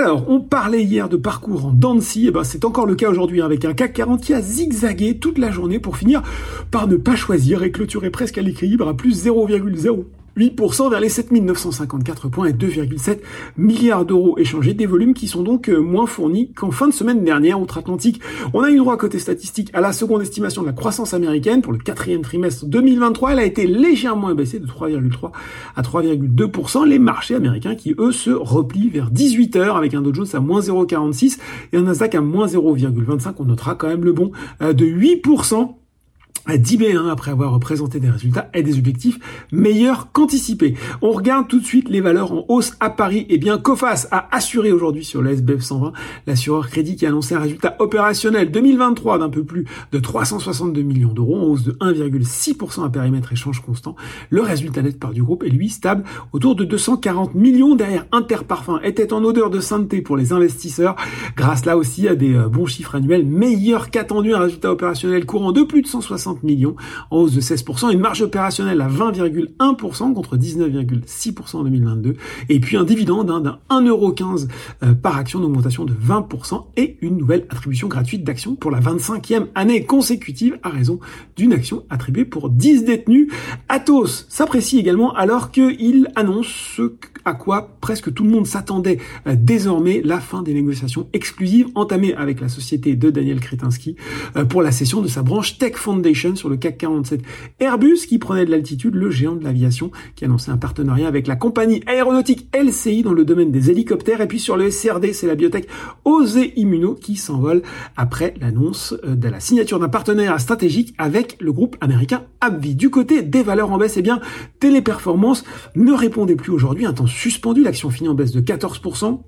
Alors, on parlait hier de parcours en Dancy, et ben c'est encore le cas aujourd'hui avec un CAC 40 qui a zigzagué toute la journée pour finir par ne pas choisir et clôturer presque à l'équilibre à plus 0,0 8% vers les 7954 points et 2,7 milliards d'euros échangés, des volumes qui sont donc euh, moins fournis qu'en fin de semaine dernière outre-Atlantique. On a eu droit côté statistique à la seconde estimation de la croissance américaine pour le quatrième trimestre 2023. Elle a été légèrement abaissée de 3,3 à 3,2%. Les marchés américains qui, eux, se replient vers 18 heures avec un Dow Jones à moins 0,46 et un Nasdaq à moins 0,25. On notera quand même le bon euh, de 8% à 10 B1 après avoir présenté des résultats et des objectifs meilleurs qu'anticipés. On regarde tout de suite les valeurs en hausse à Paris. Eh bien, Cofas a assuré aujourd'hui sur le SBF 120, l'assureur crédit qui a annoncé un résultat opérationnel 2023 d'un peu plus de 362 millions d'euros en hausse de 1,6% à périmètre échange constant. Le résultat net par du groupe est lui stable autour de 240 millions derrière Interparfum était en odeur de sainteté pour les investisseurs grâce là aussi à des euh, bons chiffres annuels meilleurs qu'attendu un résultat opérationnel courant de plus de 160 millions, en hausse de 16%, une marge opérationnelle à 20,1% contre 19,6% en 2022, et puis un dividende hein, d'un 1,15€ euh, par action d'augmentation de 20% et une nouvelle attribution gratuite d'actions pour la 25e année consécutive à raison d'une action attribuée pour 10 détenus. Atos s'apprécie également alors qu'il annonce ce à quoi presque tout le monde s'attendait euh, désormais, la fin des négociations exclusives entamées avec la société de Daniel Kretinsky euh, pour la cession de sa branche Tech Foundation sur le CAC 47. Airbus qui prenait de l'altitude, le géant de l'aviation qui annonçait un partenariat avec la compagnie aéronautique LCI dans le domaine des hélicoptères. Et puis sur le SRD, c'est la biotech Osé Immuno qui s'envole après l'annonce euh, de la signature d'un partenariat stratégique avec le groupe américain AbbVie. Du côté des valeurs en baisse, eh bien, Téléperformance ne répondait plus aujourd'hui. Un temps suspendu, l'action finit en baisse de 14%.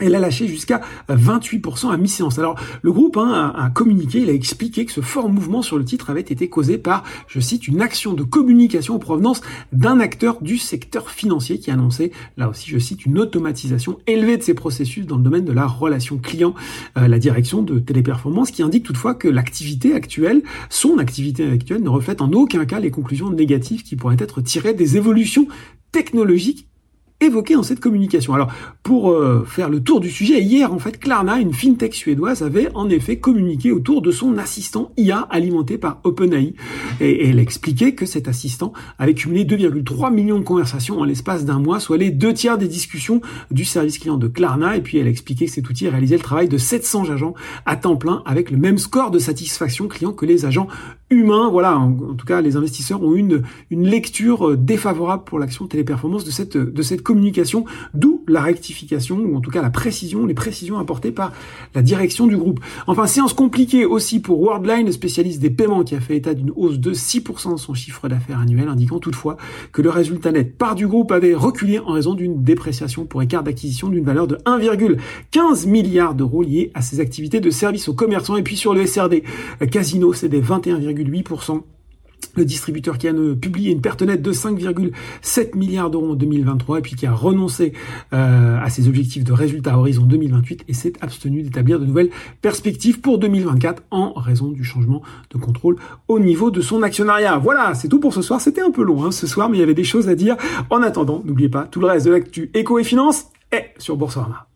Elle a lâché jusqu'à 28% à mi-séance. Alors le groupe hein, a, communiqué, il a expliqué que ce fort mouvement sur le titre avait été causé par, je cite, une action de communication en provenance d'un acteur du secteur financier qui annonçait, là aussi je cite, une automatisation élevée de ses processus dans le domaine de la relation client. Euh, la direction de Téléperformance qui indique toutefois que l'activité actuelle, son activité actuelle ne reflète en aucun cas les conclusions négatives qui pourraient être tirées des évolutions technologiques évoqué dans cette communication. Alors, pour euh, faire le tour du sujet, hier, en fait, Klarna, une fintech suédoise, avait en effet communiqué autour de son assistant IA alimenté par OpenAI. Et, elle expliquait que cet assistant avait cumulé 2,3 millions de conversations en l'espace d'un mois, soit les deux tiers des discussions du service client de Klarna. Et puis, elle expliquait que cet outil réalisait le travail de 700 agents à temps plein avec le même score de satisfaction client que les agents humains. Voilà, en, tout cas, les investisseurs ont une, une lecture euh, défavorable pour l'action téléperformance de cette, de cette communication, d'où la rectification, ou en tout cas la précision, les précisions apportées par la direction du groupe. Enfin, séance compliquée aussi pour Worldline, spécialiste des paiements, qui a fait état d'une hausse de 6% de son chiffre d'affaires annuel, indiquant toutefois que le résultat net par du groupe avait reculé en raison d'une dépréciation pour écart d'acquisition d'une valeur de 1,15 milliard d'euros liée à ses activités de service aux commerçants. Et puis sur le SRD, Casino, c'est des 21,8% le distributeur qui a publié une perte nette de 5,7 milliards d'euros en 2023 et puis qui a renoncé euh, à ses objectifs de résultats à horizon 2028 et s'est abstenu d'établir de nouvelles perspectives pour 2024 en raison du changement de contrôle au niveau de son actionnariat. Voilà, c'est tout pour ce soir. C'était un peu long hein, ce soir, mais il y avait des choses à dire. En attendant, n'oubliez pas, tout le reste de l'actu éco et finance est sur Boursorama.